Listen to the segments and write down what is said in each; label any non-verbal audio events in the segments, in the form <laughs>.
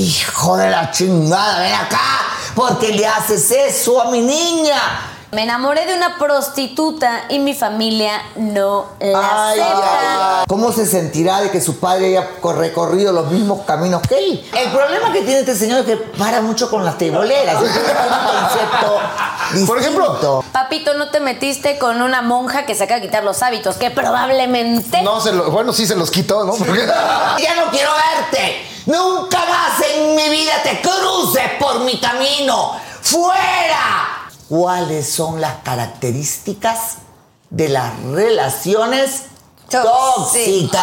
Hijo de la chingada, ven acá. ¿Por qué le haces eso a mi niña? Me enamoré de una prostituta y mi familia no la Ay, acepta. ay, ay. ¿Cómo se sentirá de que su padre haya co- recorrido los mismos caminos que él? El problema que tiene este señor es que para mucho con las teboleras. Es un concepto <laughs> Por ejemplo. Papito, ¿no te metiste con una monja que se acaba de quitar los hábitos? Que probablemente... no se lo, bueno, sí se los quitó, ¿no? Porque- <laughs> Ya no quiero verte. Nunca más en mi vida te cruces por mi camino. ¡Fuera! ¿Cuáles son las características de las relaciones Tóxicas.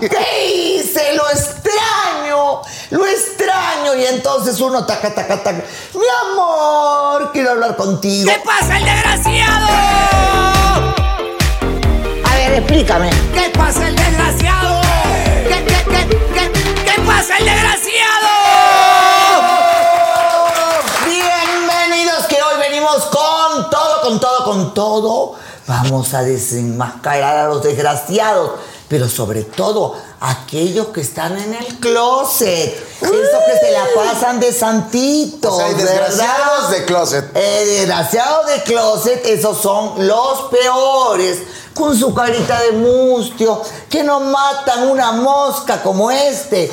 ¿Qué hice? Lo extraño. Lo extraño. Y entonces uno taca, taca, taca. Mi amor, quiero hablar contigo. ¿Qué pasa, el desgraciado? Ver, explícame. ¿Qué pasa, el desgraciado? ¿Qué, qué, qué, qué, qué pasa, el desgraciado? Bienvenidos que hoy venimos con todo, con todo, con todo. Vamos a desenmascarar a los desgraciados, pero sobre todo aquellos que están en el closet. Esos que se la pasan de santitos, O sea, desgraciados ¿verdad? de closet. Eh, desgraciados de closet, esos son los peores. Con su carita de mustio, que no matan una mosca como este.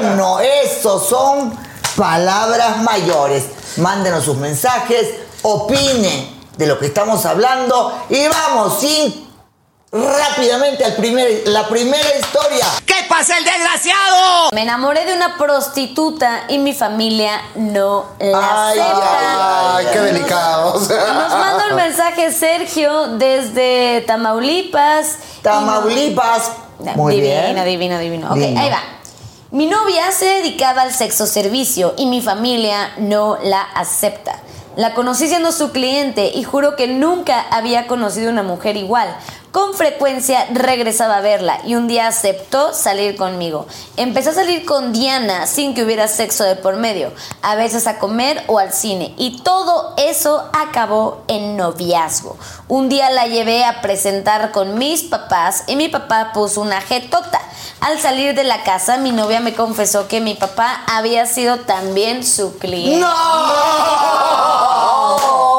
Bueno, esos son palabras mayores. Mándenos sus mensajes, opinen de lo que estamos hablando y vamos sin rápidamente al primer, la primera historia. ¿Qué pasa, el desgraciado? Me enamoré de una prostituta y mi familia no la Ay, acepta. Ay, qué delicado. o sea. Nos manda un mensaje Sergio desde Tamaulipas. Tamaulipas. Muy divino, bien. divino, divino. Ok, Divino. ahí va. Mi novia se dedicaba al sexo servicio y mi familia no la acepta. La conocí siendo su cliente y juro que nunca había conocido una mujer igual. Con frecuencia regresaba a verla y un día aceptó salir conmigo. Empecé a salir con Diana sin que hubiera sexo de por medio, a veces a comer o al cine y todo eso acabó en noviazgo. Un día la llevé a presentar con mis papás y mi papá puso una jetota. Al salir de la casa, mi novia me confesó que mi papá había sido también su cliente. Por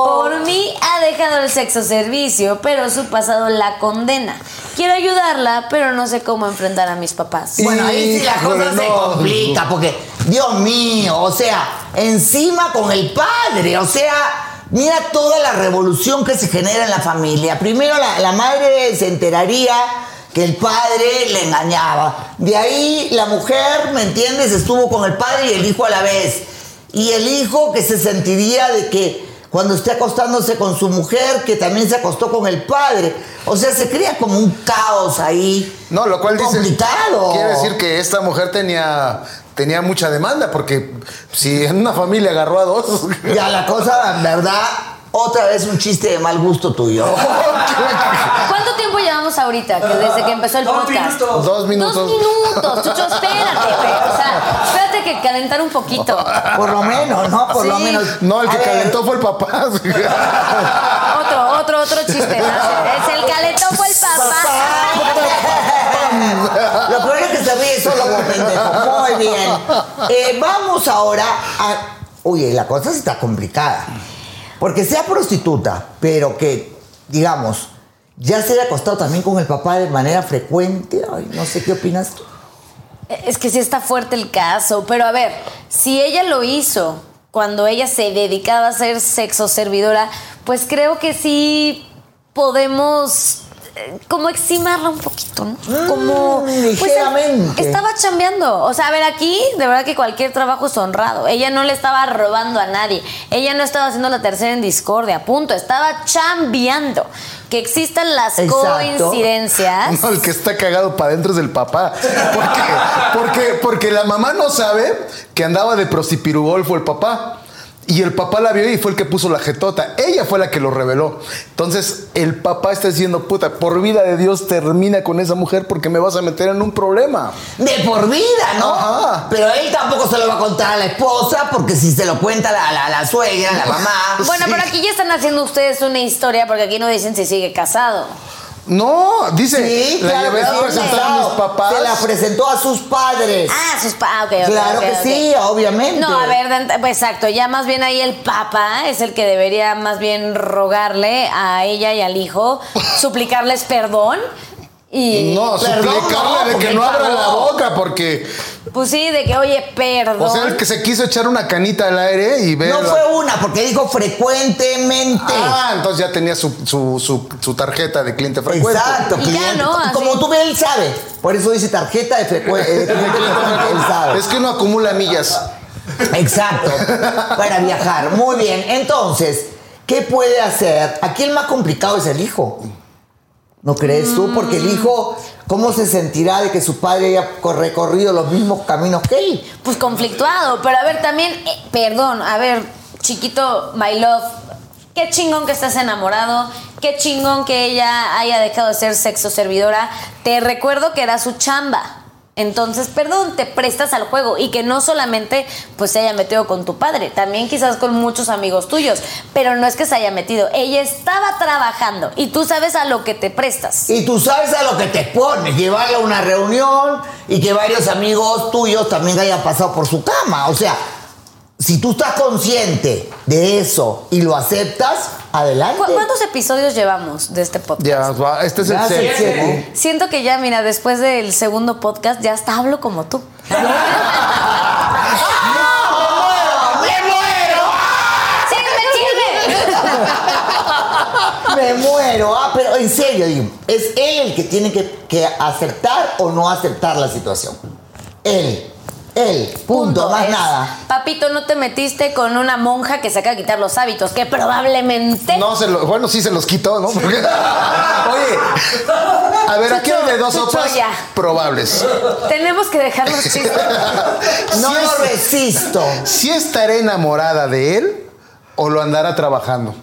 mí ha dejado el sexo servicio, pero su pasado la condena. Quiero ayudarla, pero no sé cómo enfrentar a mis papás. Bueno, ahí sí la cosa se no. complica, porque, Dios mío, o sea, encima con el padre, o sea, mira toda la revolución que se genera en la familia. Primero la, la madre se enteraría que el padre le engañaba. De ahí la mujer, ¿me entiendes?, estuvo con el padre y el hijo a la vez. Y el hijo que se sentiría de que cuando esté acostándose con su mujer, que también se acostó con el padre. O sea, se crea como un caos ahí. No, lo cual dice. Complicado. Quiere decir que esta mujer tenía, tenía mucha demanda, porque si en una familia agarró a dos. Ya la cosa, en verdad, otra vez un chiste de mal gusto tuyo. <laughs> ¿Cuánto tiempo llevamos ahorita que desde que empezó el podcast? Dos minutos. Dos minutos, Chucho, espérate, güey. O sea, espérate que calentar un poquito. Por lo menos, ¿no? Por lo menos. No, el que A ver, calentó fue el papá. Otro, otro, otro chiste. ¿no? Es el calentón fue el papá. Lo peor es que se ríe solo como pendejo. Muy bien. Eh, vamos ahora a. Oye, la cosa sí está complicada. Porque sea prostituta, pero que, digamos, ya se haya acostado también con el papá de manera frecuente. Ay, no sé qué opinas tú. Es que sí está fuerte el caso, pero a ver, si ella lo hizo cuando ella se dedicaba a ser sexo servidora, pues creo que sí podemos como eximarla un poquito, ¿no? Como pues, ligeramente. estaba chambeando. O sea, a ver, aquí de verdad que cualquier trabajo es honrado. Ella no le estaba robando a nadie. Ella no estaba haciendo la tercera en discordia, punto. Estaba chambeando. Que existan las Exacto. coincidencias. No, el que está cagado para adentro es el papá. ¿Por qué? Porque, porque la mamá no sabe que andaba de prostipirugolfo el papá. Y el papá la vio y fue el que puso la jetota. Ella fue la que lo reveló. Entonces, el papá está diciendo, puta, por vida de Dios termina con esa mujer porque me vas a meter en un problema. De por vida, ¿no? Ajá. Pero él tampoco se lo va a contar a la esposa porque si se lo cuenta la, la, la suegra, la mamá. Bueno, pero aquí ya están haciendo ustedes una historia porque aquí no dicen si sigue casado. No, dice, Sí, la claro llevé que a sí, presentar a mis papás. Se la presentó a sus padres. Ah, sus pa ah, ok, Claro que sí, obviamente. No, a ver, pues, exacto, ya más bien ahí el papa es el que debería más bien rogarle a ella y al hijo, <laughs> suplicarles perdón y No, Perdón, suplicarle no, de que no abra la boca porque, pues sí, de que oye, perdón. o sea, el que se quiso echar una canita al aire y ver. No fue una, porque dijo frecuentemente. Ah, entonces ya tenía su, su, su, su tarjeta de cliente frecuente. Exacto, Y ya. ¿no? Así. Como tú ves, él sabe. Por eso dice tarjeta de <laughs> frecuente. él sabe. Es que uno acumula millas. Exacto. Para viajar. Muy bien. Entonces, ¿qué puede hacer? Aquí el más complicado es el hijo. ¿No crees tú? Porque el hijo, ¿cómo se sentirá de que su padre haya co- recorrido los mismos caminos que él? Pues conflictuado, pero a ver, también, eh, perdón, a ver, chiquito, my love, qué chingón que estás enamorado, qué chingón que ella haya dejado de ser sexo servidora. Te recuerdo que era su chamba. Entonces, perdón, te prestas al juego y que no solamente pues se haya metido con tu padre, también quizás con muchos amigos tuyos, pero no es que se haya metido, ella estaba trabajando y tú sabes a lo que te prestas. Y tú sabes a lo que te expones, llevarla a una reunión y que varios amigos tuyos también hayan pasado por su cama. O sea, si tú estás consciente de eso y lo aceptas, adelante. ¿Cu- ¿Cuántos episodios llevamos de este podcast? Ya, va, este es el siete. Siento que ya, mira, después del segundo podcast ya hasta hablo como tú. <laughs> ¡Me muero! ¡Sígueme, sígueme! <laughs> Me muero. Ah, pero en serio, digo, es él el que tiene que, que aceptar o no aceptar la situación. Él. Él. Punto. más Es, nada. Papito, no te metiste con una monja que se acaba de quitar los hábitos, que probablemente. No, se lo- bueno, sí se los quitó, ¿no? Porque- <laughs> Oye, a ver, aquí hay de dos ya. probables. Tenemos que dejar los <laughs> chistes. No resisto. Si estaré enamorada de él o lo andará trabajando.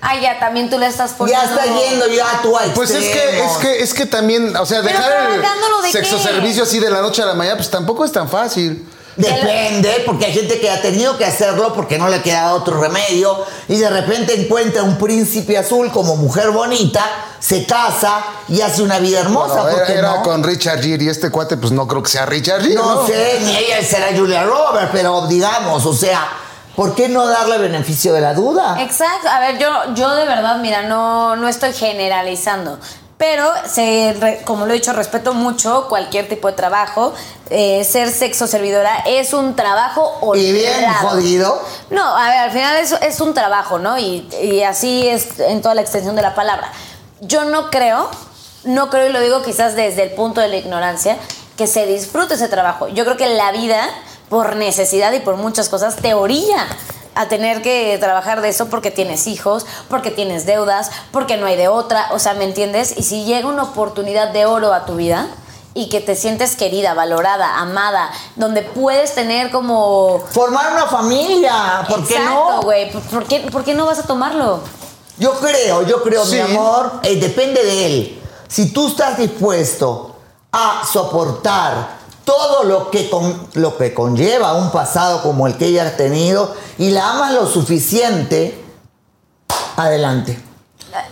Ah, ya, también tú le estás poniendo. Ya está yendo ya a tu Pues es que, es que, es que también, o sea, Pero dejar trabajándolo de el sexo qué? servicio así de la noche a la mañana, pues tampoco es tan fácil. Depende, porque hay gente que ha tenido que hacerlo porque no le queda otro remedio y de repente encuentra un príncipe azul como mujer bonita, se casa y hace una vida hermosa. Bueno, ¿por era, no? con Richard Gere y este cuate, pues no creo que sea Richard Gere. No, No, sé, ni ella será Julia Roberts, pero digamos, o sea, ¿por qué no darle beneficio de la duda? Exacto. A ver, yo, yo de verdad, mira, no, no estoy generalizando. Pero, se, como lo he dicho, respeto mucho cualquier tipo de trabajo. Eh, ser sexo servidora es un trabajo Y bien jodido. No, a ver, al final es, es un trabajo, ¿no? Y, y así es en toda la extensión de la palabra. Yo no creo, no creo, y lo digo quizás desde el punto de la ignorancia, que se disfrute ese trabajo. Yo creo que la vida, por necesidad y por muchas cosas, te orilla a tener que trabajar de eso porque tienes hijos, porque tienes deudas, porque no hay de otra, o sea, ¿me entiendes? Y si llega una oportunidad de oro a tu vida y que te sientes querida, valorada, amada, donde puedes tener como Formar una familia, ¿por qué Exacto, no? güey. ¿Por qué, ¿Por qué no vas a tomarlo? Yo creo, yo creo, Sí. mi amor, eh, depende de él. Si tú estás dispuesto a soportar todo lo que, con- lo que conlleva un pasado como el que ella ha tenido y la amas lo suficiente, adelante.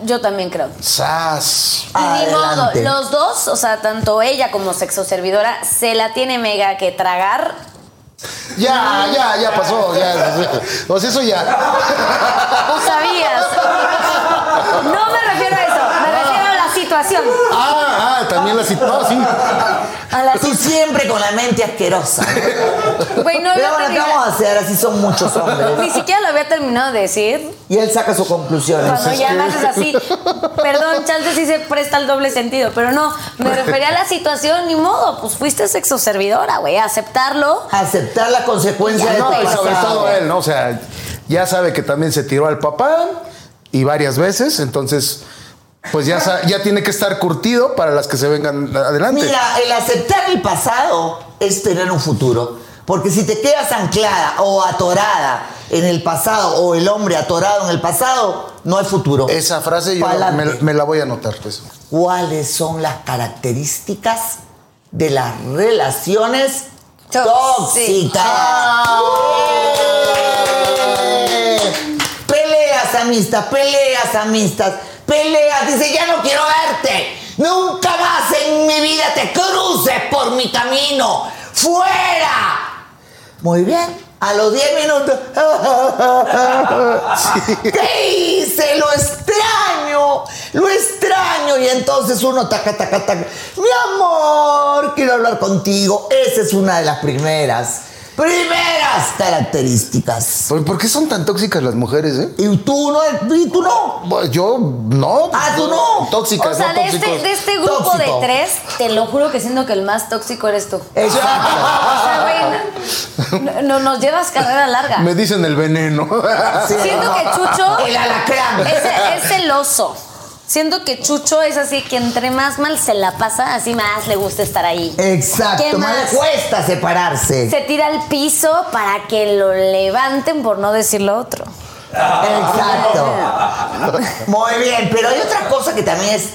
Yo también creo. Sas. Y modo, Adelante. los dos, o sea, tanto ella como sexo servidora, se la tiene mega que tragar. Ya, ya, ya pasó. Ya. O sea, eso ya. Tú sabías. No me refiero a eso. situación. Ah, ah, también la situación. No, sí. A la Tú siempre con la mente asquerosa. Güey, no Pero había bueno, ¿qué terminado- vamos a hacer? Así son muchos hombres. Ni siquiera lo había terminado de decir. Y él saca sus conclusiones. Cuando ya me haces así, perdón, chance sí se presta el doble sentido, pero no, me refería a la situación, ni modo, pues fuiste sexo servidora, güey, a aceptarlo. Aceptar la consecuencia Ya, de tu No, y sobre pasado. todo él, ¿no? O sea, ya sabe que también se tiró al papá y varias veces, entonces, pues ya, ya tiene que estar curtido para las que se vengan adelante. Mira, el aceptar el pasado es tener un futuro. Porque si te quedas anclada o atorada en el pasado o el hombre atorado en el pasado, no hay futuro. Esa frase yo me, la voy a anotar, pues. ¿Cuáles son las características de las relaciones Tóxicas. Peleas, amistad, peleas, amistad, peleas. Dice, ya no quiero verte. Nunca más en mi vida te cruces por mi camino. ¡Fuera! Muy bien. A los 10 minutos. <laughs> <laughs> ¿Qué hice? Lo extraño. Lo extraño. Y entonces uno taca, taca, taca. Mi amor, quiero hablar contigo. Esa es una de las primeras. Primeras características. ¿Por, qué son tan tóxicas las mujeres, eh? Y tú no, y tú no. Yo no. Ah, tú no. Tóxicas, O sea, no de este, de este grupo Tóxico. de tres, te lo juro que siento que el más tóxico eres tú. <laughs> O Exacto. sea, güey, no, no- nos llevas carrera larga. Me dicen el veneno. Sí. Siento que Chucho El alacrán. es, es celoso. Siento que Chucho es así que entre más mal se la pasa, así más le gusta estar ahí. Exacto. ¿Qué Más más? le cuesta separarse. Se tira al piso para que lo levanten por no decir lo otro. Exacto. <laughs> Muy bien, pero hay otra cosa que también es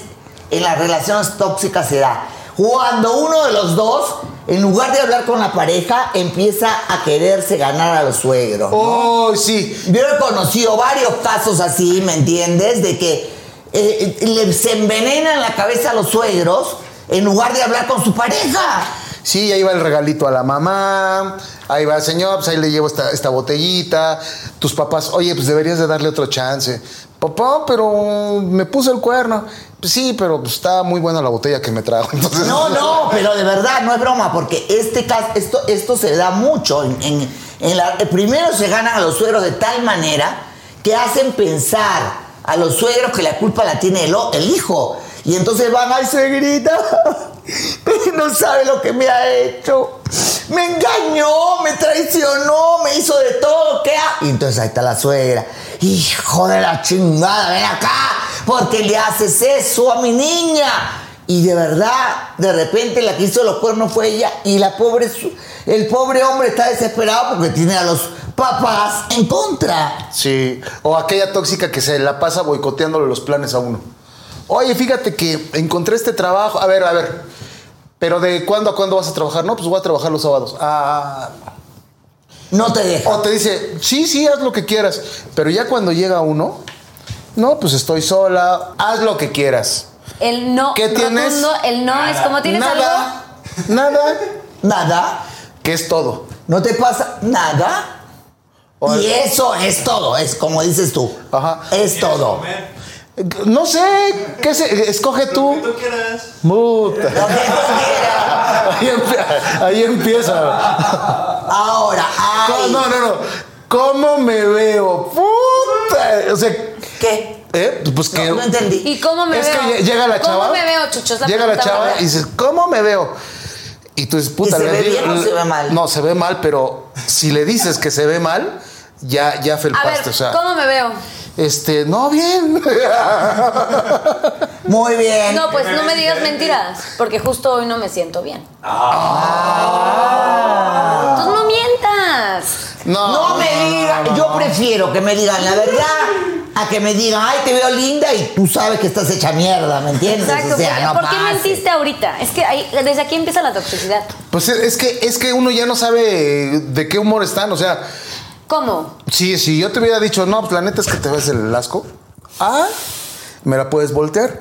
en las relaciones tóxicas se da. Cuando uno de los dos, en lugar de hablar con la pareja, empieza a quererse ganar a los suegros. ¿no? Oh, sí. Yo he conocido varios casos así, ¿me entiendes? De que eh, eh, le- se envenenan la cabeza a los suegros en lugar de hablar con su pareja. Sí, ahí va el regalito a la mamá, ahí va el señor, pues ahí le llevo esta, esta botellita. Tus papás, oye, pues deberías de darle otro chance. Papá, pero me puso el cuerno. Pues sí, pero pues, está muy buena la botella que me trajo. <laughs> Entonces, No, no, pero de verdad, no es broma, porque este caso, esto, esto se da mucho. En, en- en la- primero se ganan a los suegros de tal manera que hacen pensar a los suegros que la culpa la tiene el, hijo. Y entonces van, ay, suegrita, <laughs> no sabe lo que me ha hecho. Me engañó, me traicionó, me hizo de todo. ¿Qué ha-?" Y entonces ahí está la suegra. Hijo de la chingada, ven acá, porque le haces eso a mi niña. Y de verdad, de repente la que hizo los cuernos fue ella y la pobre, el pobre hombre está desesperado porque tiene a los papás en contra. Sí, o aquella tóxica que se la pasa boicoteándole los planes a uno. Oye, fíjate que encontré este trabajo. A ver, a ver. Pero de cuándo a cuándo vas a trabajar? No, pues voy a trabajar los sábados. Ah. No te deja. O te dice, sí, sí, haz lo que quieras. Pero ya cuando llega uno, no, pues estoy sola, haz lo que quieras. El no ¿Qué tienes? rotundo, el no es como tienes algo. nada, nada, Nada. que es todo. No te pasa nada. O- Y eso es todo, es como dices tú. Ajá. Es todo. No sé, ¿qué se, escoge tú? Tú quieras. Puta. Lo que tú quieras. Ahí, empie- ahí empieza. Ahora, ay. No, no, no. ¿Cómo me veo? Puta. O sea, ¿Qué? ¿eh? Pues que. No, no entendí. ¿Y cómo me es veo? que lle- llega la chava. ¿Cómo me veo, Chucho? Es la Llega la chava y dices, ¿cómo me veo? Y tú dices, puta, ¿Y se le ve bien o se ve mal? No, se ve mal, pero si le dices que se ve mal, ya, ya A felpaste. ver, o sea, ¿cómo me veo? este, no, bien. <laughs> Muy bien. No, pues no me digas mentiras, porque justo hoy no me siento bien. Ah. Entonces no mientas. No me digan, yo prefiero que me digan la verdad a que me digan, ay, te veo linda y tú sabes que estás hecha mierda, ¿me entiendes? Exacto. o sea, ¿por, no por qué mentiste ahorita? Es que ahí- desde aquí empieza la toxicidad. Pues es que, es que uno ya no sabe de qué humor están. O sea, ¿Cómo? Sí, si yo te hubiera dicho, no, pues, la neta es que te ves el asco. Ah, me la puedes voltear.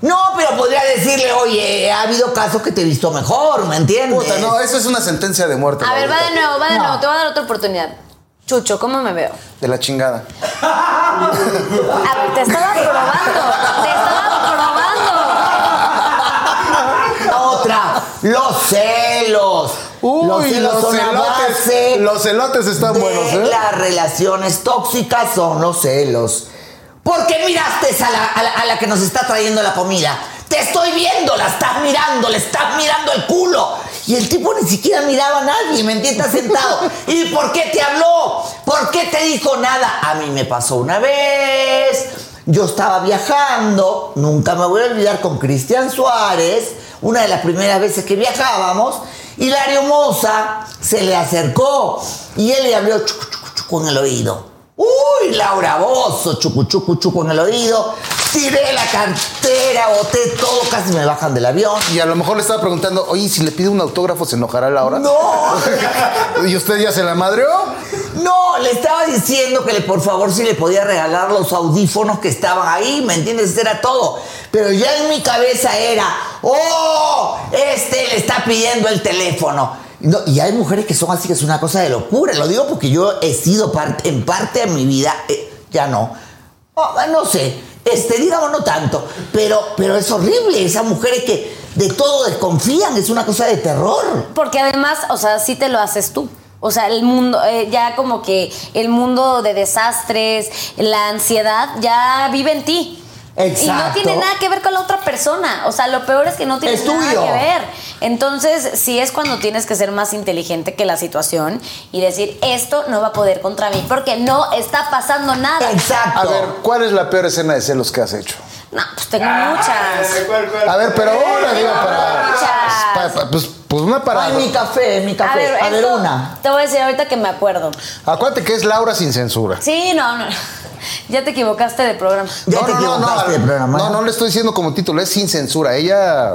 No, pero podría decirle, oye, ha habido casos que te he visto mejor, ¿me entiendes? Puta, no, eso es una sentencia de muerte. A ver, va de nuevo, va de nuevo, te voy a dar otra oportunidad. Chucho, ¿cómo me veo? De la chingada. A ver, te estaba probando. Te estaba probando. <laughs> Otra. Los celos. Uy, los celos celotes. base Los celotes están de buenos, ¿eh? Las relaciones tóxicas son los celos. ¿Por qué miraste a la, a la- a la que nos está trayendo la comida? Te estoy viendo, la estás mirando, le estás mirando el culo. Y el tipo ni siquiera miraba a nadie, ¿me entiendes? Sentado. <laughs> ¿Y por qué te habló? ¿Por qué te dijo nada? A mí me pasó una vez. Yo estaba viajando, nunca me voy a olvidar con Cristian Suárez, una de las primeras veces que viajábamos, y Lario Moza se le acercó y él le habló chucu, chucu, chucu en el oído. Uy, Laura Bozo, chucu, chucu, chucu en el oído. Tiré la cartera, boté todo, casi me bajan del avión. Y a lo mejor le estaba preguntando, oye, si le pide un autógrafo, ¿se enojará Laura? No, <laughs> ¿Y usted ya se la madreó? no, le estaba diciendo que le, por favor si le podía regalar los audífonos que estaban ahí, ¿me entiendes? Era todo. Pero ya en mi cabeza era, oh, este le está pidiendo el teléfono. No, y hay mujeres que son así, que es una cosa de locura. Lo digo porque yo he sido parte, en parte de mi vida, eh, ya no. Oh, no sé, este, digamos no tanto, pero, pero es horrible. Esas mujeres que de todo desconfían, es una cosa de terror. Porque además, o sea, sí te lo haces tú. O sea, el mundo, eh, ya como que el mundo de desastres, la ansiedad, ya vive en ti. Y no tiene nada que ver con la otra persona. O sea, lo peor es que no tiene nada tuyo. que ver. Entonces, sí es cuando tienes que ser más inteligente que la situación y decir, esto no va a poder contra mí, porque no está pasando nada. Exacto. A ver, ¿cuál es la peor escena de celos que has hecho? No, pues tengo muchas. A ver, pero ahora digo para. Muchas. pa- pa- pues, pues una para. Ay, mi café, mi café. A ver, esto una. Te voy a decir ahorita que me acuerdo. Acuérdate que es Laura sin censura. Sí, no, no. <laughs> Ya te equivocaste de programa. Ya te equivocaste de programa. No, no le estoy diciendo como título, es sin censura. Ella.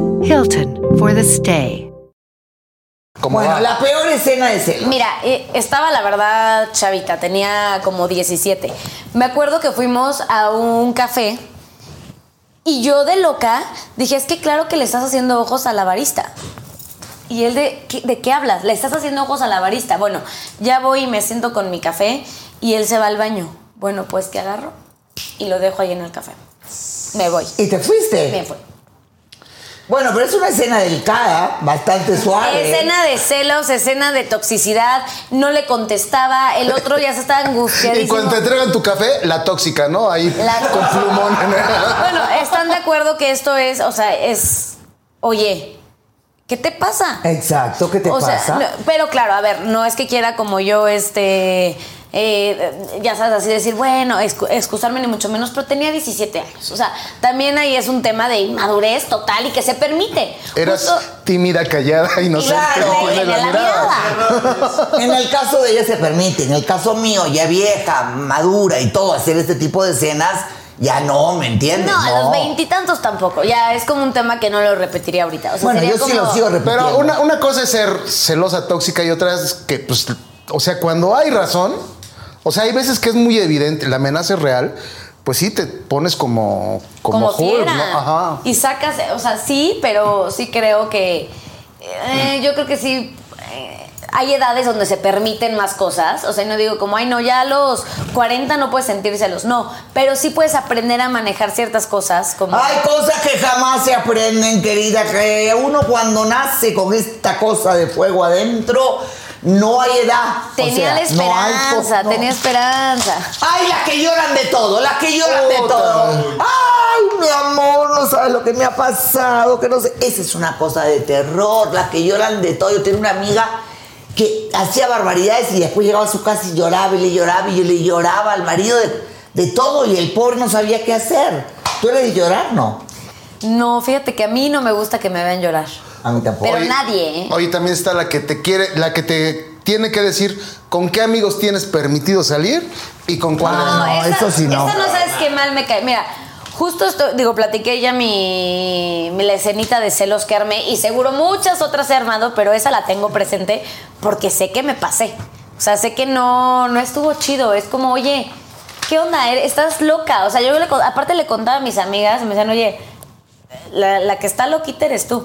Hilton for the stay. Como Bueno, va. la peor escena de celos. Mira, eh, estaba la verdad chavita, tenía como 17. Me acuerdo que fuimos a un café y yo de loca dije, es que claro que le estás haciendo ojos a la barista. Y él de, ¿qué- ¿de qué hablas? Le estás haciendo ojos a la barista. Bueno, ya voy y me siento con mi café y él se va al baño. Bueno, pues que agarro y lo dejo ahí en el café. Me voy. ¿Y te fuiste? Me fui. Bueno, pero es una escena delicada, bastante suave. Escena de celos, escena de toxicidad, no le contestaba, el otro ya se estaba <laughs> Y angustiadísimo. cuando te entregan tu café, la tóxica, ¿no? Ahí La- con plumón. Bueno, ¿están de acuerdo que esto es, o sea, es, oye, ¿qué te pasa? Exacto, ¿qué te o pasa? sea, no, pero claro, a ver, no es que quiera como yo, este, eh, ya sabes, así decir, bueno, excu- excusarme ni mucho menos, pero tenía 17 años. O sea, también ahí es un tema de inmadurez total y que se permite. Eras Justo- tímida, callada, inocente. Claro, y en pones la mirada. En el caso de ella se permite, en el caso mío, ya vieja, madura y todo, hacer este tipo de escenas, ya no, ¿me entiendes? No, a los veintitantos tampoco. Ya es como un tema que no lo repetiría ahorita. O sea, Bueno, sería yo sí lo sigo repitiendo. Pero una, una cosa es ser celosa, tóxica y otra es que, pues, o sea, cuando hay razón, o sea, hay veces que es muy evidente, la amenaza es real, pues sí te pones como, como, como Hulk. ¿no? Ajá. Y sacas, o sea, sí, pero sí creo que. eh, yo creo que sí. eh, hay edades donde se permiten más cosas. O sea, no digo como, ay, no, ya a los 40 no puedes sentir celos. No, pero sí puedes aprender a manejar ciertas cosas. Como, Hay cosas que jamás se aprenden, querida, que uno cuando nace con esta cosa de fuego adentro, no hay edad. O tenía sea, la no hay po- esperanza, no. tenía esperanza. Ay, las que lloran de todo, las que lloran de todo. Ay, mi amor, no sabes lo que me ha pasado, que no sé. Esa es una cosa de terror, las que lloran de todo. Yo tenía una amiga que hacía barbaridades y después llegaba a su casa y lloraba y le lloraba y yo le lloraba al marido de, de todo y el pobre no sabía qué hacer. ¿Tú eres de llorar? No. No, fíjate que a mí no me gusta que me vean llorar. A mí tampoco. Pero nadie, ¿eh? Oye, también está la que te quiere, la que te tiene que decir con qué amigos tienes permitido salir y con cuáles no. eso sí no. Esa no sabes qué mal me cae. Mira, justo esto, digo, platiqué ya mi, mi la escenita de celos que armé y seguro muchas otras he armado, pero esa la tengo presente porque sé que me pasé. O sea, sé que no, no estuvo chido. Es como, oye, ¿qué onda? Eres- Estás loca. O sea, yo le, aparte le contaba a mis amigas me decían, oye, la, la que está loquita eres tú.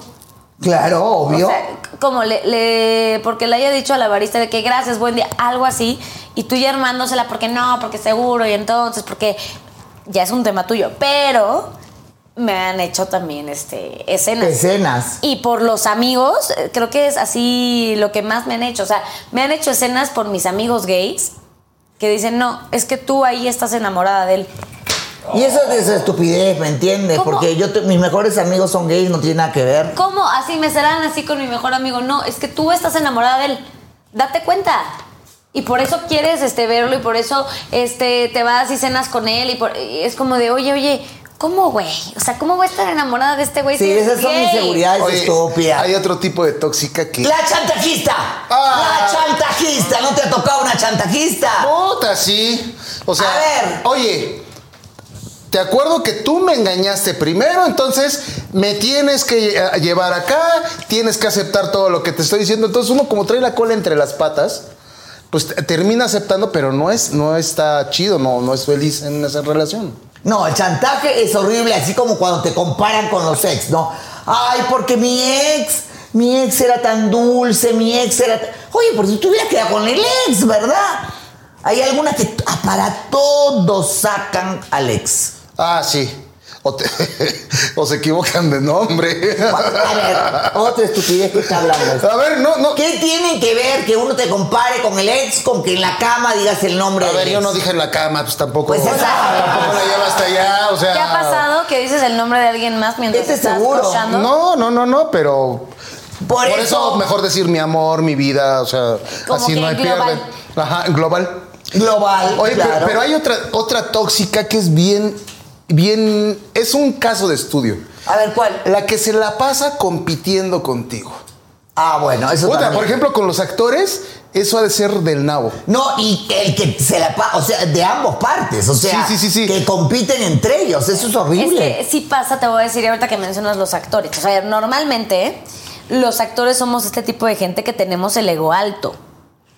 Claro, obvio. O sea, como le, le- porque le haya dicho a la barista de que gracias, buen día, algo así, y tú ya armándosela porque no, porque seguro, y entonces, porque ya es un tema tuyo. Pero me han hecho también este, escenas. Escenas. Y por los amigos, creo que es así lo que más me han hecho. O sea, me han hecho escenas por mis amigos gays que dicen, no, es que tú ahí estás enamorada de él. Y eso es esa estupidez, ¿me entiendes? ¿Cómo? Porque yo te- mis mejores amigos son gays, no tiene nada que ver. ¿Cómo? Así me serán así con mi mejor amigo. No, es que tú estás enamorada de él. Date cuenta. Y por eso quieres este, verlo y por eso este, te vas y cenas con él. Y, por- y es como de, oye, oye, ¿cómo, güey? O sea, ¿cómo voy a estar enamorada de este güey? Sí, si es esas son gay? inseguridades Oye, estúpidas. hay otro tipo de tóxica que. La chantajista. Ah. La chantajista. ¿No te ha tocado una chantajista? Puta, sí. O sea, A ver. oye, te acuerdo que tú me engañaste primero, entonces me tienes que lle- llevar acá, tienes que aceptar todo lo que te estoy diciendo. Entonces uno como trae la cola entre las patas, pues te- termina aceptando, pero no es, no está chido, no, no es feliz en esa relación. No, el chantaje es horrible, así como cuando te comparan con los ex, ¿no? Ay, porque mi ex, mi ex era tan dulce, mi ex era... Oye, por si tú hubieras quedado con el ex, ¿verdad? Hay algunas que para todo sacan al ex. Ah, sí. O, te- <laughs> o se equivocan de nombre. A ver, otra estupidez que está hablando. A ver, no, no. ¿Qué tiene que ver que uno te compare con el ex con que en la cama digas el nombre A del ver, yo no dije en la cama, pues tampoco. Pues esa- tampoco la lleva hasta allá, o sea. ¿Qué ha pasado que dices el nombre de alguien más mientras Este estás seguro. cochando? No, no, no, no, pero. Por, Por, eso, mejor decir mi amor, mi vida, o sea, Como así que no hay global. pierde. Ajá, global. global, Oye, pero- pero, hay otra, otra tóxica que es bien, bien, es un caso de estudio. A ver, ¿cuál? La que se la pasa compitiendo contigo. Ah, bueno, eso también. por ejemplo, con los actores, eso ha de ser del nabo. No, y el que se la pa- o sea, de ambas partes, o sea, Sí, sí, sí, sí. que compiten entre ellos, eso es Es horrible. que sí pasa, te voy a decir ahorita que mencionas los actores. O sea, normalmente los actores somos este tipo de gente que tenemos el ego alto.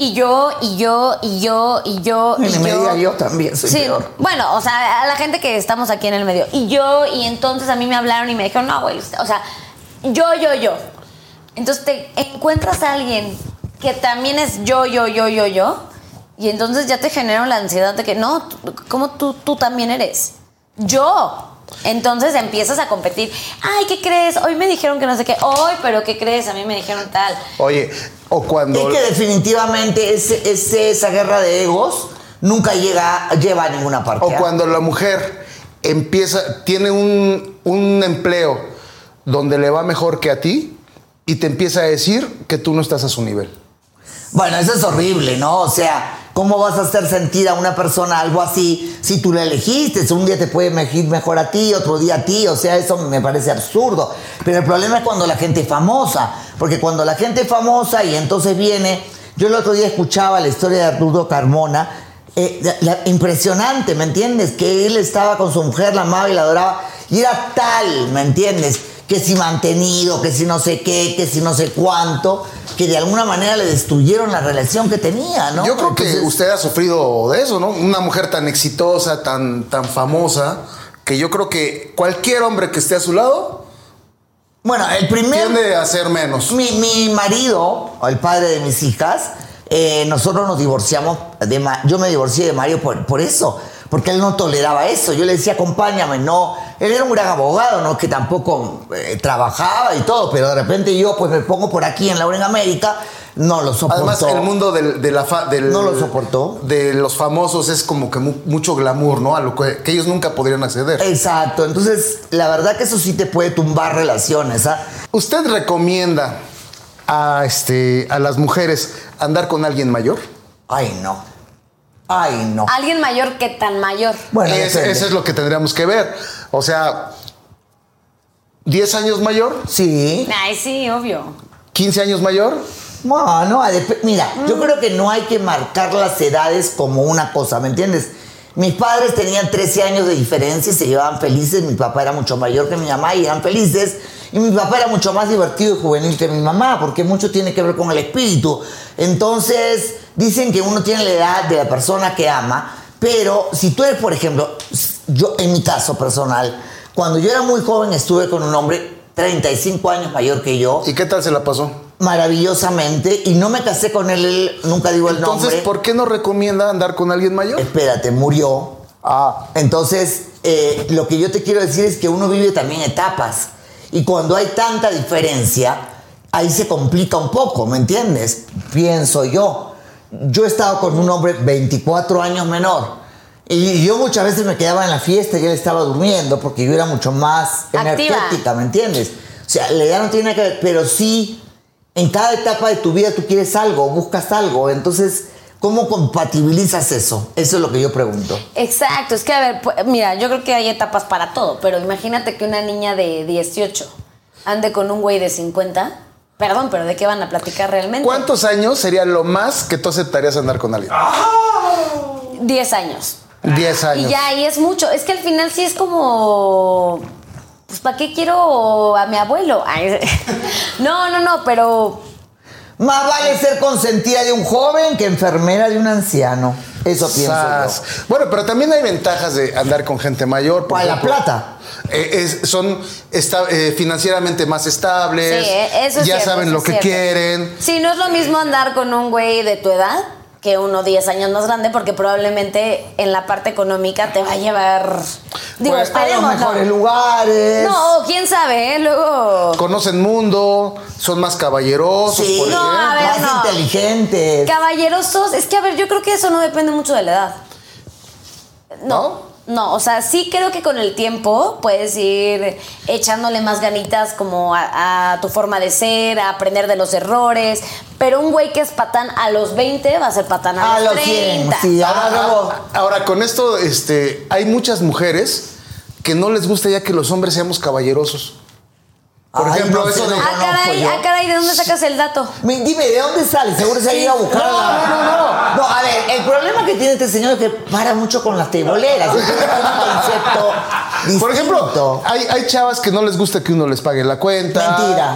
Y yo, y yo, y yo, y yo, y yo. me diga yo también, soy sí, peor. bueno, o sea, a la gente que estamos aquí en el medio. Y yo, y entonces a mí me hablaron y me dijeron, no, güey, o sea, yo, yo, yo. Entonces te encuentras a alguien que también es yo, yo, yo, yo, yo. Y entonces ya te genera la ansiedad de que no, ¿cómo tú, tú también eres? Yo. Entonces empiezas a competir. Ay, ¿qué crees? Hoy me dijeron que no sé qué. Hoy, pero ¿qué crees? A mí me dijeron tal. Oye, o cuando. Es que definitivamente ese, ese- esa guerra de egos nunca llega, lleva a ninguna parte. O ¿ah? cuando la mujer empieza, tiene un, un empleo donde le va mejor que a ti y te empieza a decir que tú no estás a su nivel. Bueno, eso es horrible, ¿no? O sea, ¿cómo vas a hacer sentir a una persona algo así si tú la elegiste? Un día te puede elegir mejor a ti, otro día a ti, o sea, eso me parece absurdo. Pero el problema es cuando la gente es famosa, porque cuando la gente es famosa y entonces viene, yo el otro día escuchaba la historia de Arturo Carmona, eh, impresionante, ¿me entiendes? Que él estaba con su mujer, la amaba y la adoraba, y era tal, ¿me entiendes? Que si mantenido, que si no sé qué, que si no sé cuánto, que de alguna manera le destruyeron la relación que tenía, ¿no? Yo creo que usted ha sufrido de eso, ¿no? Una mujer tan exitosa, tan, tan famosa, que yo creo que cualquier hombre que esté a su lado Bueno, el primer... tiende a ser menos. Mi, mi marido, o el padre de mis hijas, eh, nosotros nos divorciamos, de yo me divorcié de Mario por, por eso, porque él no toleraba eso. Yo le decía, acompáñame, no. Él era un gran abogado, ¿no? Que tampoco eh, trabajaba y todo, pero de repente yo pues me pongo por aquí en Laura en América, No lo soportó. Además, el mundo del, de la fa- del- ¿No lo soportó? De los famosos es como que mu- mucho glamour, ¿no? A lo que, que ellos nunca podrían acceder. Exacto. Entonces, la verdad que eso sí te puede tumbar relaciones, ¿ah? ¿Usted recomienda a, este, a las mujeres andar con alguien mayor? Ay, no. Ay, no. Alguien mayor que tan mayor. Bueno, Es- eso es lo que tendríamos que ver. O sea, 10 años mayor, Sí. Ay, sí, obvio. 15 años mayor. No, mira, yo creo que no hay que marcar las edades como una cosa, ¿me entiendes? Mis padres tenían 13 años de diferencia y se llevaban felices. Mi papá era mucho mayor que mi mamá y eran felices. Y mi papá era mucho más divertido y juvenil que mi mamá, porque mucho tiene que ver con el espíritu. Entonces, dicen que uno tiene la edad de la persona que ama, pero si tú eres, por ejemplo, yo en mi caso personal, cuando yo era muy joven estuve con un hombre 35 años mayor que yo ¿Y qué tal se la pasó? maravillosamente y no me casé con él, nunca digo el Entonces, nombre. ¿por qué no recomienda andar con alguien mayor? Espérate, murió. Ah, Entonces, eh, lo que yo te quiero decir es que uno vive también etapas. Y cuando hay tanta diferencia, ahí se complica un poco, ¿me entiendes? Pienso yo. Yo he estado con un hombre 24 años menor. Y yo muchas veces me quedaba en la fiesta y él estaba durmiendo porque yo era mucho más Activa. energética, ¿me entiendes? O sea, la edad no tiene nada que ver, pero sí, en cada etapa de tu vida tú quieres algo, buscas algo. Entonces, ¿cómo compatibilizas eso? Eso es lo que yo pregunto. Exacto, es que a ver, mira, yo creo que hay etapas para todo, pero imagínate que una niña de 18 ande con un güey de 50. Perdón, pero ¿de qué van a platicar realmente? ¿cuántos años sería lo más que tú aceptarías andar con alguien? 10 años. 10 años. Y ya ahí es mucho. Es que al final sí es como. Pues, ¿para qué quiero a mi abuelo? Ay, <laughs> no, no, no, pero. Más vale ser consentida de un joven que enfermera de un anciano. Eso pienso Sas. yo. Bueno, pero también hay ventajas de andar con gente mayor. por ¿Cuál, la plata? Eh, es- son esta- eh, financieramente más estables. Sí, eh, eso es Ya cierto, saben eso lo es que cierto. quieren. Sí, no es lo mismo andar con un güey de tu edad que uno 10 años más grande, porque probablemente en la parte económica te va a llevar. Digo, Pues, A los esperemos, no. mejores lugares. No, quién sabe, ¿eh? Luego. Conocen mundo, son más caballerosos. Sí, por No, ejemplo. a ver, más no. inteligentes. Caballerosos, es que a ver, yo creo que eso no depende mucho de la edad. No. No, o sea, sí creo que con el tiempo puedes ir echándole más ganitas como a, a tu forma de ser, a aprender de los errores, pero un güey que es patán a los 20 va a ser patán a, A los los 100, 30. sí, ahora luego. Ahora, con esto, este, hay muchas mujeres que no les gusta ya que los hombres seamos caballerosos. Por Ay, ejemplo, no eso de. no Ah, caray, ah, caray, ¿de dónde sacas el dato? Mi- Dime, ¿de dónde sale? Seguro se ha ido a buscar. No, la- no, no, No, a ver, el problema que tiene este señor es que para mucho con las teboleras. Es un concepto distinto. Por ejemplo, hay, hay chavas que no les gusta que uno les pague la cuenta. Mentira.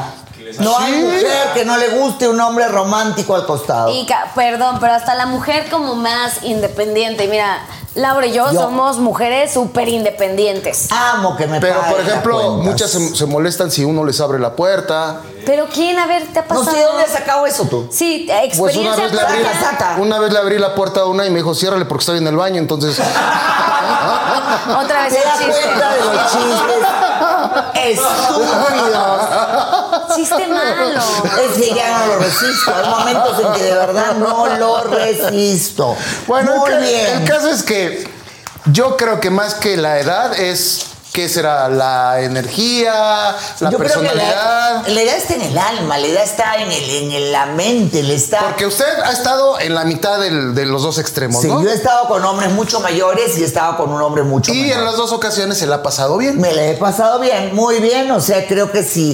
No hay Sí. mujer que no le guste un hombre romántico al costado. Y perdón, pero hasta la mujer como más independiente. Mira, Laura y yo, Yo. somos mujeres súper independientes. Amo que me Pero, por ejemplo, muchas se, se molestan si uno les abre la puerta. Pero ¿quién? A ver, ¿te ha No pasado? sé de dónde has sacado eso tú. Sí, Pues una experiencia vez, le abrí, una vez le abrí la puerta a una y me dijo, ciérrale porque estoy en el baño. Entonces, <laughs> Otra vez ¿Te el das chiste. cuenta de los chistes estúpidos? Chiste malo. Es que ya no lo resisto. Hay momentos en que de verdad no lo resisto. bueno, Muy el, bien. el caso es que yo creo que más que la edad es, ¿qué será? La energía, la Yo creo que personalidad. la, la edad está en el alma, la edad está en, el, en el- la mente, le está. Porque usted ha estado en la mitad del- de los dos extremos, Sí, ¿no? yo he estado con hombres mucho mayores y he estado con un hombre mucho Y menor. en las dos ocasiones se la ha pasado bien. Me la he pasado bien, muy bien, o sea, creo que sí.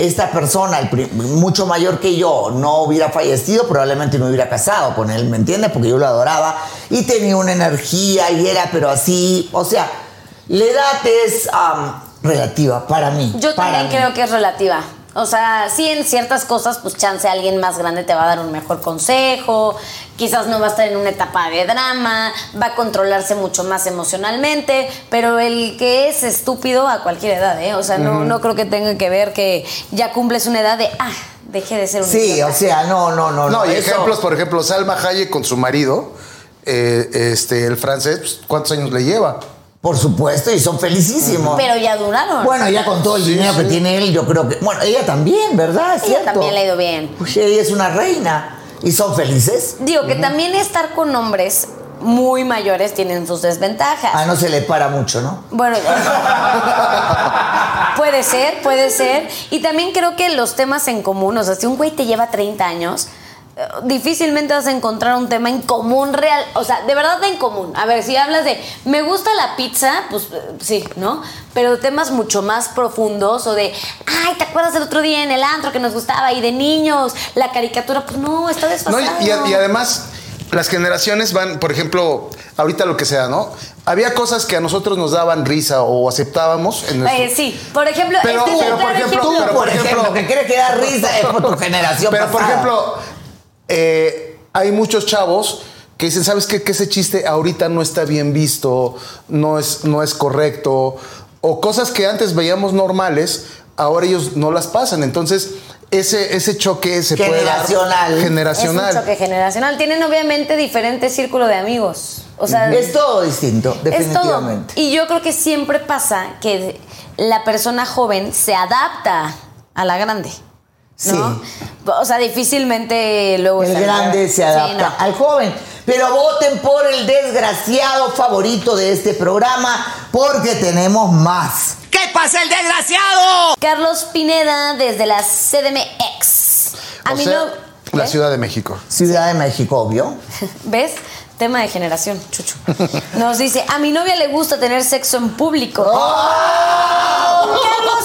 Esta persona, el mucho mayor que yo, no hubiera fallecido, probablemente me hubiera casado con él, ¿me entiendes? Porque yo lo adoraba y tenía una energía y era, pero así, o sea, la edad es am, relativa para mí. Yo para también mí. creo que es relativa. O sea, sí en ciertas cosas, pues chance alguien más grande te va a dar un mejor consejo, quizás no va a estar en una etapa de drama, va a controlarse mucho más emocionalmente, pero el que es estúpido a cualquier edad, ¿eh? O sea, no, no creo que tenga que ver que ya cumples una edad de, ah, deje de ser un Sí, idiota. o sea, no, no, no. No, y eso- ejemplos, por ejemplo, Salma Hayek con su marido, eh, este, el francés, pues, ¿cuántos años le lleva? Por supuesto, y son felicísimos. Pero ya duraron. Bueno, ya con todo el Sí, dinero que sí. tiene él, yo creo que. Bueno, ella también, ¿verdad? Es Ella cierto. también le ha ido bien. Pues ella es una reina. Y son felices. Digo que también estar con hombres muy mayores tienen sus desventajas. Ah, no se le para mucho, ¿no? Bueno, <laughs> puede ser, puede ser. Y también creo que los temas en común, o sea, si un güey te lleva 30 años, difícilmente vas a encontrar un tema en común real, o sea, de verdad en común. A ver, si hablas de, me gusta la pizza, pues eh, sí, ¿no? Pero temas mucho más profundos o de, ay, ¿te acuerdas del otro día en el antro que nos gustaba? Y de niños, la caricatura, pues no, está No, desfasado. y, además, las generaciones van, por ejemplo, ahorita lo que sea, ¿no? Había cosas que a nosotros nos daban risa o aceptábamos. En nuestro- Eh, sí, por ejemplo, Pero- este es el pero, por ejemplo, pero, por ejemplo, ejemplo- que crees que da risa es por tu generación Pero, por ejemplo, eh, hay muchos chavos que dicen, ¿sabes qué? Que ese chiste ahorita no está bien visto, no es, no es correcto, o cosas que antes veíamos normales, ahora ellos no las pasan. Entonces, ese, ese choque se puede dar Generacional. generacional. Es un choque generacional. Tienen obviamente diferente círculo de amigos. O sea, Es todo distinto, es todo. definitivamente. Y yo creo que siempre pasa que la persona joven se adapta a la grande. ¿no? O sea, difícilmente luego El grande se Sí, adapta no. al joven. Pero voten por el desgraciado favorito de este programa porque tenemos más. ¿Qué pasa el desgraciado? Carlos Pineda desde la CDMX. A O mí sea, no. la. Ciudad de México. Ciudad de México, obvio. <laughs> ¿Ves? Tema de generación, chucho. Nos dice, a mi novia le gusta tener sexo en público. Carlos,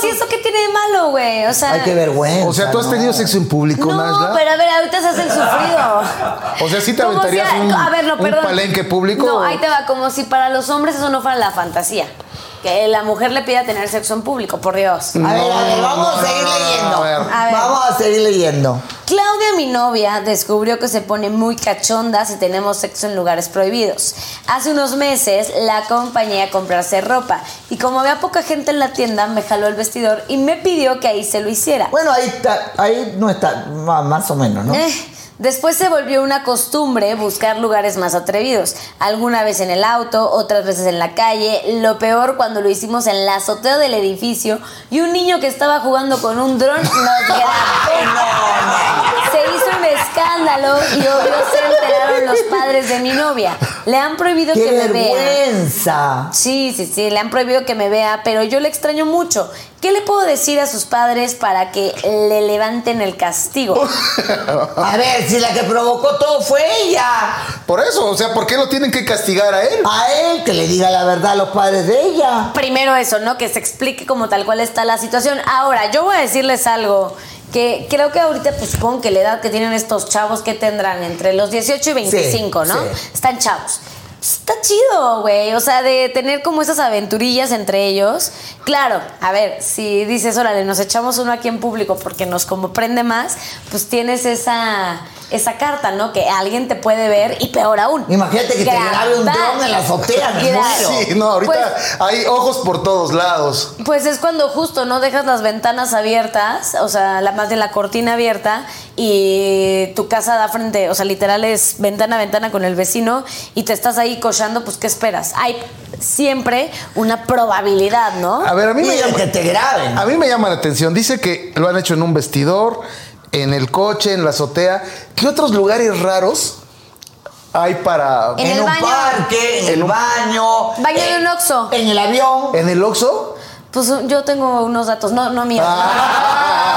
¿y eso qué tiene de malo, güey? O sea, Ay, qué vergüenza. O sea, ¿tú has ¿no? tenido sexo en público, no, Nasla? pero a ver, ahorita se hace el sufrido. O sea, ¿sí te aventarías si- un- a ver, no, un perdón. palenque público No, o- ahí te va, como si para los hombres eso no fuera la fantasía. Que la mujer le pida tener sexo en público, por Dios. A ver, a ver, vamos a seguir leyendo. a ver. A ver. Vamos a seguir leyendo. Claudia, mi novia, descubrió que se pone muy cachonda si tenemos sexo en lugares prohibidos. Hace unos meses la acompañé a comprarse ropa y como había poca gente en la tienda, me jaló el vestidor y me pidió que ahí se lo hiciera. Bueno, ahí está, ahí no está, más o menos, ¿no? Eh, Después se volvió una costumbre buscar lugares más atrevidos. Alguna vez en el auto, otras veces en la calle. Lo peor cuando lo hicimos en la azotea del edificio y un niño que estaba jugando con un dron nos <laughs> grabó. Se escándalo y obvio se enteraron los padres de mi novia. Le han prohibido ¡Qué que me vea. vergüenza! Sí, sí, sí, le han prohibido que me vea, pero yo le extraño mucho. ¿Qué le puedo decir a sus padres para que le levanten el castigo? <laughs> A ver, si la que provocó todo fue ella. Por eso, o sea, ¿por qué lo tienen que castigar a él? A él, que le diga la verdad a los padres de ella. Primero eso, ¿no? Que se explique como tal cual está la situación. Ahora, yo voy a decirles algo que creo que ahorita, pues supongo que la edad que tienen estos chavos que tendrán entre los 18 y 25, ¿no? sí. Están chavos. Está chido, güey. O sea, de tener como esas aventurillas entre ellos. Claro, a ver, si dices, órale, nos echamos uno aquí en público porque nos como prende más, pues tienes esa, esa carta, ¿no? Que alguien te puede ver y peor aún. Imagínate que te grabe un dron en la azotea. <laughs> Sí, no, ahorita Pues- hay ojos por todos lados. Pues es cuando justo no dejas las ventanas abiertas, o sea, la más de la cortina abierta y tu casa da frente, o sea, literal es ventana a ventana con el vecino y te estás ahí cochando, pues ¿qué esperas? Hay siempre una probabilidad, ¿no? A ver, a mí Y me llama, que te graben. a mí me llama la atención. Dice que lo han hecho en un vestidor, en el coche, en la azotea. ¿Qué otros lugares raros hay para En en el un baño. parque, en, el un- baño. Baño de en- un Oxxo. En el avión. en el Oxxo? Pues yo tengo unos datos, no, no míos. Ah.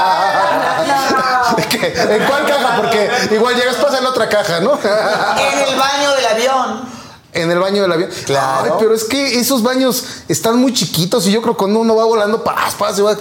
<laughs> ¿De? ¿En cuál caja? Porque igual llegas, pasa en la otra caja, ¿no? En el baño del avión. En el baño del avión. Claro. Ay, pero es que esos baños están muy chiquitos y yo creo que cuando uno va volando, paz, paz, se va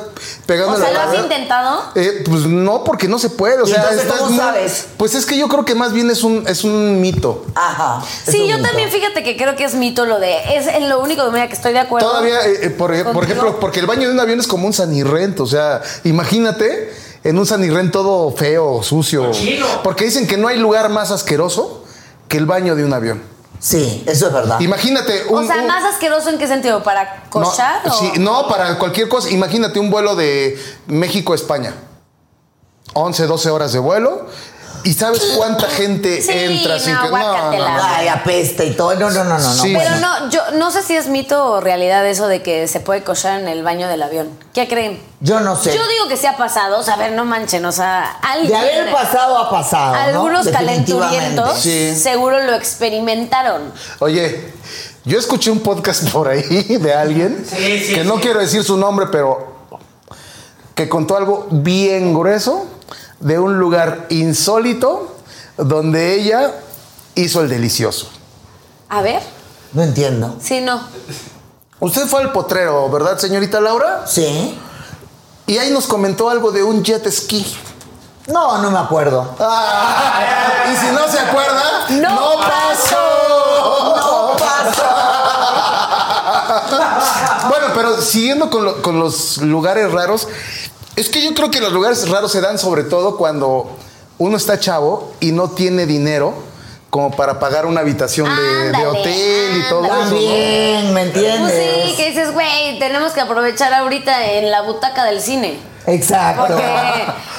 pegando O sea, la ¿lo has intentado? Eh, pues no, porque no se puede. O ¿Y sea, entonces estás cómo muy- sabes? Pues es que yo creo que más bien es un, es un mito. Ajá. Sí, yo también fíjate que creo que es mito lo de. Es en lo único mira, que estoy de acuerdo. Todavía, eh, eh, por, ejemplo, porque el baño de un avión es como un sanirrento. O sea, imagínate en un sanirrent todo feo, sucio. Cochino. Porque dicen que no hay lugar más asqueroso que el baño de un avión. Sí, eso es verdad. Imagínate O un. sea, un- ¿más asqueroso en qué sentido? ¿Para no, cochar? o? sí, no, para cualquier cosa. Imagínate un vuelo de México a España. 11, 12 horas de vuelo. ¿Y sabes cuánta gente Sí, entra sin no, que.? guácatela. Ay, apesta y todo. No, no, no, no. no. Sí. Pero Bueno. no, yo no sé si es mito o realidad eso de que se puede cochar en el baño del avión. ¿Qué creen? Yo no sé. Yo digo que se ha pasado, o sea, a ver, no manchen, o sea, alguien. De haber pasado ha pasado. ¿no? Algunos calenturientos Sí. seguro lo experimentaron. Oye, yo escuché un podcast por ahí <laughs> de alguien Sí, sí, que no sí. quiero decir su nombre, pero que contó algo bien grueso de un lugar insólito donde ella hizo el delicioso. A ver, No entiendo. sí, no. Usted fue al potrero, ¿verdad, señorita Laura? Sí. Y ahí nos comentó algo de un jet ski. No, no me acuerdo. Ah, y si no se acuerda, No no, pasó. No pasa. <laughs> Bueno, pero siguiendo con, lo- con los lugares raros, es que yo creo que los lugares raros se dan sobre todo cuando uno está chavo y no tiene dinero como para pagar una habitación de, de Ándale, hotel y todo eso. ¿no? También, ¿me Pues entiendes? sí, que dices, güey, tenemos que aprovechar ahorita en la butaca del cine. Exacto. Porque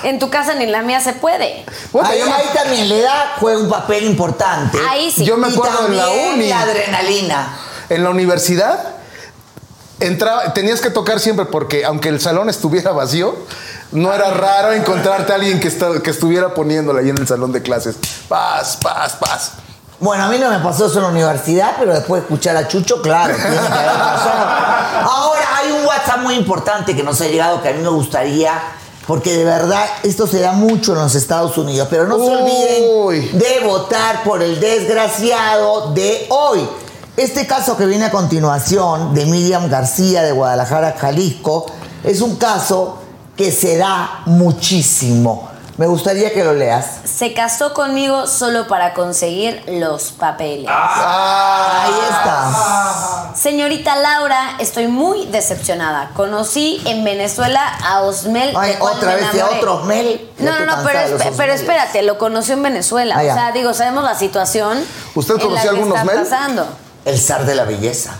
en tu casa ni en la mía se puede. Puta, ahí, yo me- ahí también la edad juega un papel importante. Ahí sí. Yo me Y acuerdo en la uni. La adrenalina. En la universidad entraba, tenías que tocar siempre porque aunque el salón estuviera vacío, no era raro encontrarte a alguien que, que estuviera poniéndola ahí en el salón de clases. Paz, paz, paz. Bueno, a mí no me pasó eso en la universidad, pero después de escuchar a Chucho, claro, tiene que haber pasado. Ahora, hay un WhatsApp muy importante que nos ha llegado que a mí me gustaría, porque de verdad esto se da mucho en los Estados Unidos, pero no se olviden de votar por el desgraciado de hoy. Este caso que viene a continuación de Miriam García de Guadalajara, Jalisco, es un caso que se da muchísimo. Me gustaría que lo leas. Se casó conmigo solo para conseguir los papeles. Ah, Ahí está. Señorita Laura, estoy muy decepcionada. Conocí en Venezuela a Osmel. Ay, de otra vez de otro Osmel. Ya No, no, no, pero, espe- pero espérate, lo conoció en Venezuela. Ah, o sea, digo, sabemos la situación. ¿Usted en la conoció que algún está Osmel? pasando. El zar de la belleza.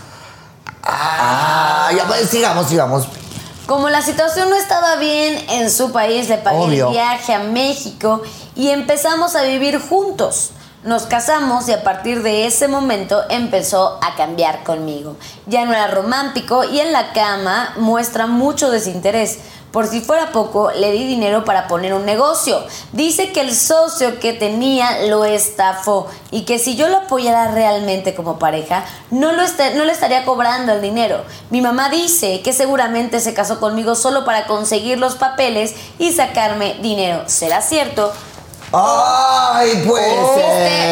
Ah, ya pues, sigamos, sigamos. Como la situación no estaba bien en su país, le pagué Obvio. el viaje a México y empezamos a vivir juntos. Nos casamos y a partir de ese momento empezó a cambiar conmigo. Ya no era romántico y en la cama muestra mucho desinterés. Por si fuera poco, le di dinero para poner un negocio. Dice que el socio que tenía lo estafó y que si yo lo apoyara realmente como pareja, no, lo est- no le estaría cobrando el dinero. Mi mamá dice que seguramente se casó conmigo solo para conseguir los papeles y sacarme dinero. ¿Será cierto? Ay, Este,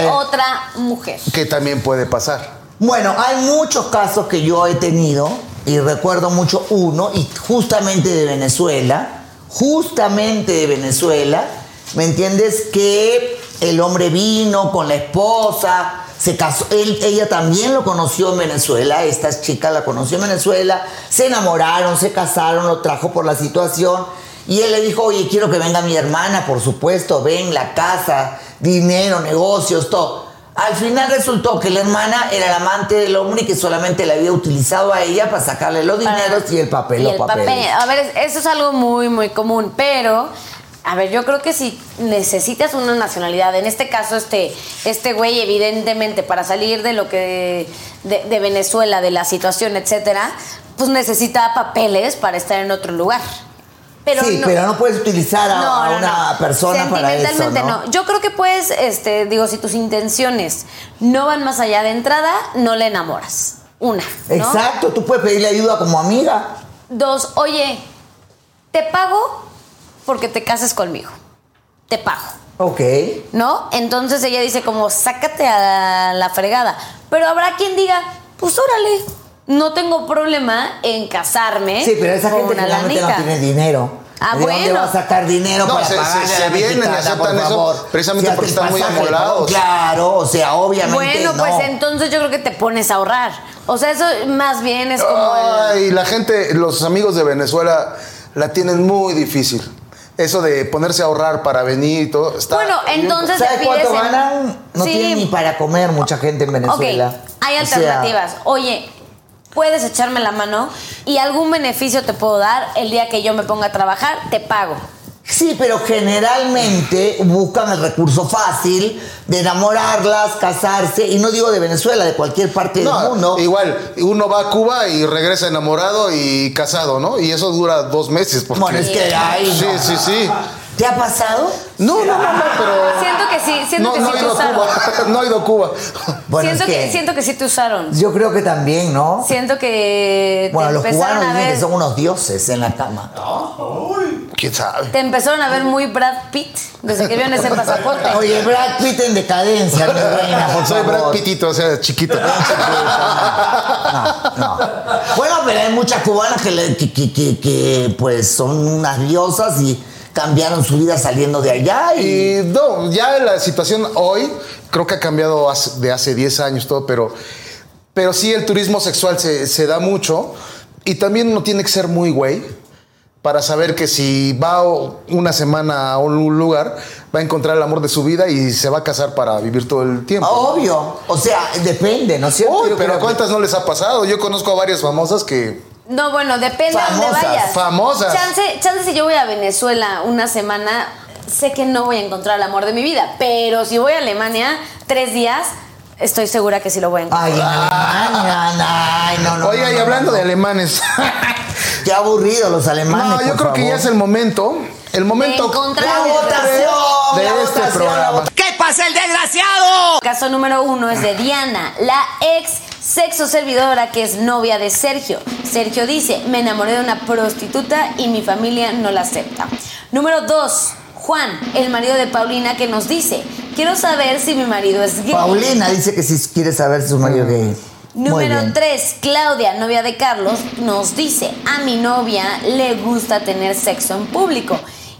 ser. otra mujer. que también puede pasar. Bueno, hay muchos casos que yo he tenido y recuerdo mucho uno y justamente de Venezuela, justamente de Venezuela, ¿me entiendes? Que el hombre vino con la esposa, se casó, él, ella también lo conoció en Venezuela, esta chica la conoció en Venezuela, se enamoraron, se casaron, lo trajo por la situación y él le dijo, oye, quiero que venga mi hermana, por supuesto, ven, la casa, dinero, negocios, todo. Al final resultó que la hermana era la amante del hombre y que solamente la había utilizado a ella para sacarle los Para- dineros y el papel, y los el papeles. papel. A ver, eso es algo muy, muy común, pero... A ver, yo creo que si necesitas una nacionalidad, en este caso este, este güey evidentemente para salir de lo que de, de Venezuela, de la situación, etcétera, pues necesita papeles para estar en otro lugar. Pero sí, pero no puedes utilizar a, no, a no, una no. persona para eso, Sentimentalmente ¿no? Yo creo que puedes, este, digo, si tus intenciones no van más allá de entrada, no le enamoras. Una. Exacto, tú puedes pedirle ayuda como amiga. Dos, oye, te pago porque te cases conmigo. Te pago. Ok. ¿No? Entonces ella dice como, sácate a la fregada. Pero habrá quien diga, pues órale, no tengo problema en casarme Sí, pero esa con gente no tiene dinero. Ah, ¿De dónde bueno. va a sacar dinero No, para se- se- pagarle a se la vienen y mexicana, aceptan por eso favor? precisamente Si porque el están muy amolados. Claro, o sea, obviamente Bueno, pues entonces yo creo que te pones a ahorrar. O sea, eso más bien es como el... Ay, la gente, los amigos de Venezuela la tienen muy difícil. Eso de ponerse a ahorrar para venir y todo. Está Bueno, entonces- ¿Sabes cuánto ganan? No Sí. tienen ni para comer mucha gente en Venezuela. Hay O sea, alternativas. Oye, puedes echarme la mano y algún beneficio te puedo dar el día que yo me ponga a trabajar, te pago. Sí, pero generalmente buscan el recurso fácil de enamorarlas, casarse, y no digo de Venezuela, de cualquier parte del mundo. igual, uno va a Cuba y regresa enamorado y casado, ¿no? Y eso dura dos meses. Porque... Bueno, es que ahí Sí, no. sí, sí. ¿Te ha pasado? No, no, no, no, pero... Siento que sí, siento no, que no sí te usaron. Cuba. <laughs> no he ido a Cuba. Bueno, siento, es que... que, siento que sí te usaron. yo creo que también, ¿no? Siento que Bueno, te los cubanos a dicen ver. que son unos dioses en la cama. ¿Quién sabe? Te empezaron a ver muy Brad Pitt desde que vieron ese pasaporte. Oye, Brad Pitt en decadencia, mi reina, por Soy favor. Brad Pittito, o sea, chiquito. No, no. Bueno, pero hay muchas cubanas que, le- que, que- que- que, pues son unas diosas y cambiaron su vida saliendo de allá y... Y no, ya la situación hoy creo que ha cambiado de hace 10 años todo, pero, pero sí el turismo sexual se, se da mucho y también uno tiene que ser muy güey para saber que si va una semana a un lugar va a encontrar el amor de su vida y se va a casar para vivir todo el tiempo. Obvio, o sea, depende, ¿no es cierto? Pero que- ¿cuántas no les ha pasado? Yo conozco a varias famosas que... No, bueno, depende a dónde Famosas, vayas. famosas. Chance, chance si yo voy a Venezuela una semana, sé que no voy a encontrar el amor de mi vida. Pero si voy a Alemania tres días, estoy segura que sí lo voy a encontrar. Ay, en Alemania, ay, no, no. Oiga, no, y no, hablando no. de alemanes. <laughs> Qué aburrido los alemanes. no, yo por creo que ya favor. es el momento. El momento encontrar La votación, de la este votación, programa. ¿Qué pasa el desgraciado? Caso número uno es de Diana, la ex sexo servidora que es novia de Sergio. Sergio dice, me enamoré de una prostituta y mi familia no la acepta. Número dos, Juan, el marido de Paulina que nos dice, quiero saber si mi marido es gay. Paulina dice que si quiere saber si su marido es gay. Número bien. 3, Claudia, novia de Carlos, nos dice, a mi novia le gusta tener sexo en público.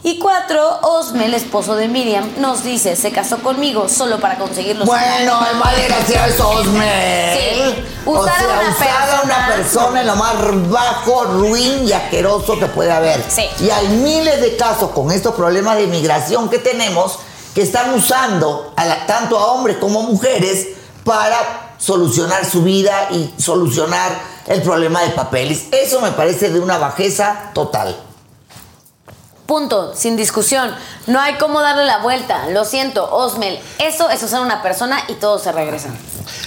Y 4, Osme, el esposo de Miriam, nos dice, se casó conmigo solo para conseguir los Bueno, el mal es Osmel. Sí. O Usar a sea, una usar a una persona- en lo más bajo, ruin y asqueroso que puede haber. Sí. Y hay miles de casos con estos problemas de inmigración que tenemos que están usando a la- tanto a hombres como a mujeres para solucionar su vida y solucionar el problema de papeles. Eso me parece de una bajeza total. Punto, sin discusión. No hay cómo darle la vuelta. Lo siento, Osmel. Eso es usar a una persona y todos se regresan.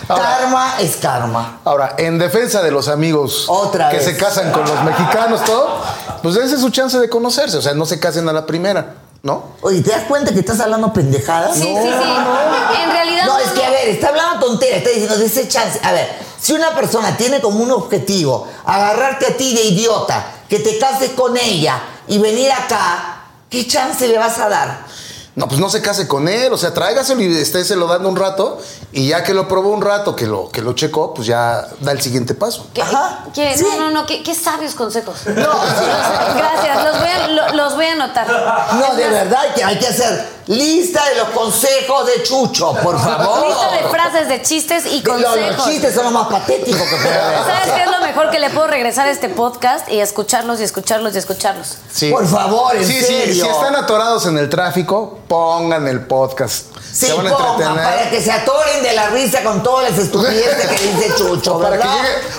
Ahora- karma es karma. Ahora, en defensa de los amigos Otra que vez. se casan con los mexicanos, todo, pues esa es su chance de conocerse. O sea, no se casen a la primera, ¿no? Oye, ¿te das cuenta que estás hablando pendejadas? Sí, sí, sí. En realidad. No, es que a ver, está hablando tonteras, está diciendo de ese chance. A ver, si una persona tiene como un objetivo agarrarte a ti de idiota, que te cases con ella y venir acá, ¿qué chance le vas a dar? No, pues no se case con él, o sea, tráigaselo y estéselo dando un rato, y ya que lo probó un rato, que lo, que lo checó, pues ya da el siguiente paso. ¿Qué- Ajá, qué- sí. No, no, no, qué, qué sabios consejos. <laughs> Gracias, los voy a, lo- los voy a anotar. No, Es de más, verdad que hay que hacer lista de los consejos de Chucho, por favor. Lista de frases, de chistes y Los- Los, consejos. chistes son los más patéticos que puede haber. ¿Sabes qué es lo mejor que le puedo regresar a este podcast y escucharlos y escucharlos y escucharlos? Sí. Por favor, en sí, sí, serio. si están atorados en el tráfico, pongan el podcast. Sí, se van a pongan, entretener. para que se atoren de la risa con todas las estupideces que dice <laughs> Chucho, o, para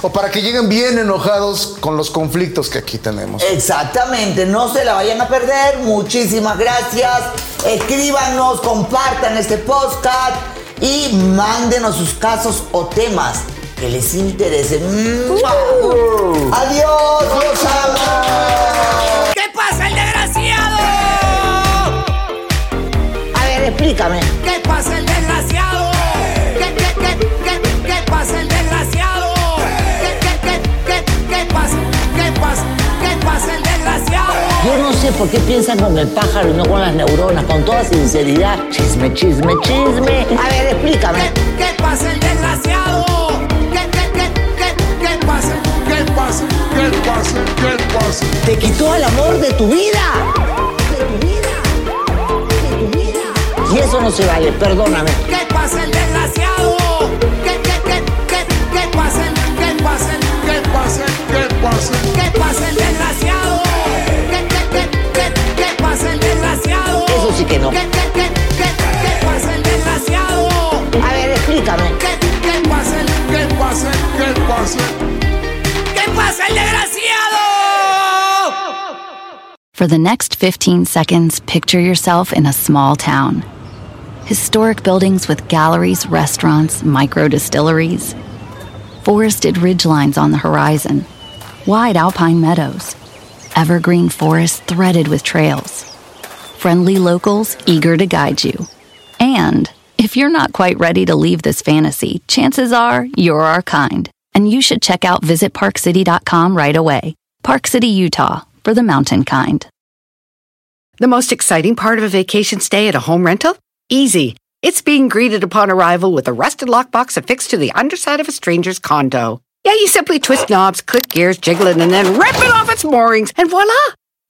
o para que lleguen bien enojados con los conflictos que aquí tenemos. Exactamente, no se la vayan a perder. Muchísimas gracias. Escríbanos, compartan este podcast y mándenos sus casos o temas que les interesen. ¡Mua! Adiós, los amo. ¿Qué pasa el desgraciado? A ver, explícame. ¿Qué pasa Yo no sé por qué piensan con el pájaro y no con las neuronas, con toda sinceridad. Chisme, chisme, chisme. A ver, explícame. ¿Qué, qué pasa el desgraciado? ¿Qué, qué, qué, qué, qué pasa? ¿Qué pasa? ¿Qué pasa? ¿Qué pasa? Te quitó el amor de tu vida. De tu vida. De tu vida. Y eso no se vale, perdóname. ¿Qué pasa el desgraciado? ¿Qué, qué, qué, qué, qué pasa? ¿Qué pasa? ¿Qué pasa? ¿Qué pasa? ¿Qué pasa que no. ¿Qué, qué, qué, qué, qué pasa el desgraciado? A ver, explícame. ¿Qué, qué pasa? ¿Qué pasa? ¿Qué pasa? ¿Qué pasa el desgraciado? For the next 15 seconds, picture yourself in a small town. Historic buildings with galleries, restaurants, micro distilleries. Forested ridgelines on the horizon. Wide alpine meadows. Evergreen forests threaded with trails. Friendly locals eager to guide you. And if you're not quite ready to leave this fantasy, chances are you're our kind. And you should check out visitparkcity.com right away. Park City, Utah, for the mountain kind. The most exciting part of a vacation stay at a home rental? Easy. It's being greeted upon arrival with a rusted lockbox affixed to the underside of a stranger's condo. Yeah, you simply twist knobs, click gears, jiggle it, and then rip it off its moorings, and voila!